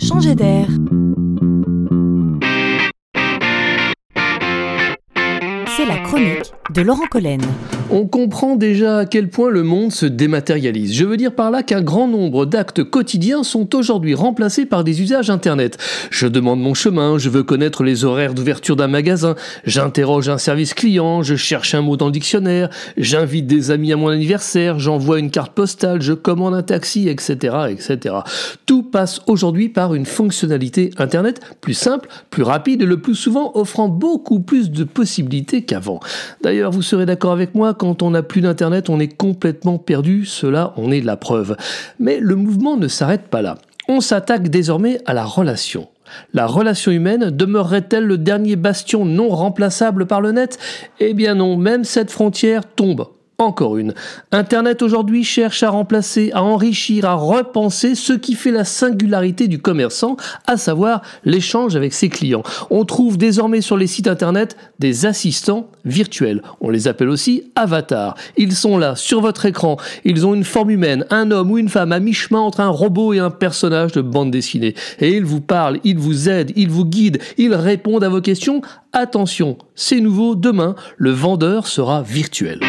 changer d'air. C'est la chronique de Laurent Collen. On comprend déjà à quel point le monde se dématérialise. Je veux dire par là qu'un grand nombre d'actes quotidiens sont aujourd'hui remplacés par des usages Internet. Je demande mon chemin, je veux connaître les horaires d'ouverture d'un magasin, j'interroge un service client, je cherche un mot dans le dictionnaire, j'invite des amis à mon anniversaire, j'envoie une carte postale, je commande un taxi, etc., etc. Tout passe aujourd'hui par une fonctionnalité Internet plus simple, plus rapide le plus souvent offrant beaucoup plus de possibilités D'ailleurs, vous serez d'accord avec moi, quand on n'a plus d'Internet, on est complètement perdu, cela en est la preuve. Mais le mouvement ne s'arrête pas là. On s'attaque désormais à la relation. La relation humaine demeurerait-elle le dernier bastion non remplaçable par le net? Eh bien non, même cette frontière tombe encore une. Internet aujourd'hui cherche à remplacer, à enrichir, à repenser ce qui fait la singularité du commerçant, à savoir l'échange avec ses clients. On trouve désormais sur les sites Internet des assistants virtuels. On les appelle aussi avatars. Ils sont là, sur votre écran. Ils ont une forme humaine, un homme ou une femme à mi-chemin entre un robot et un personnage de bande dessinée. Et ils vous parlent, ils vous aident, ils vous guident, ils répondent à vos questions. Attention, c'est nouveau, demain, le vendeur sera virtuel.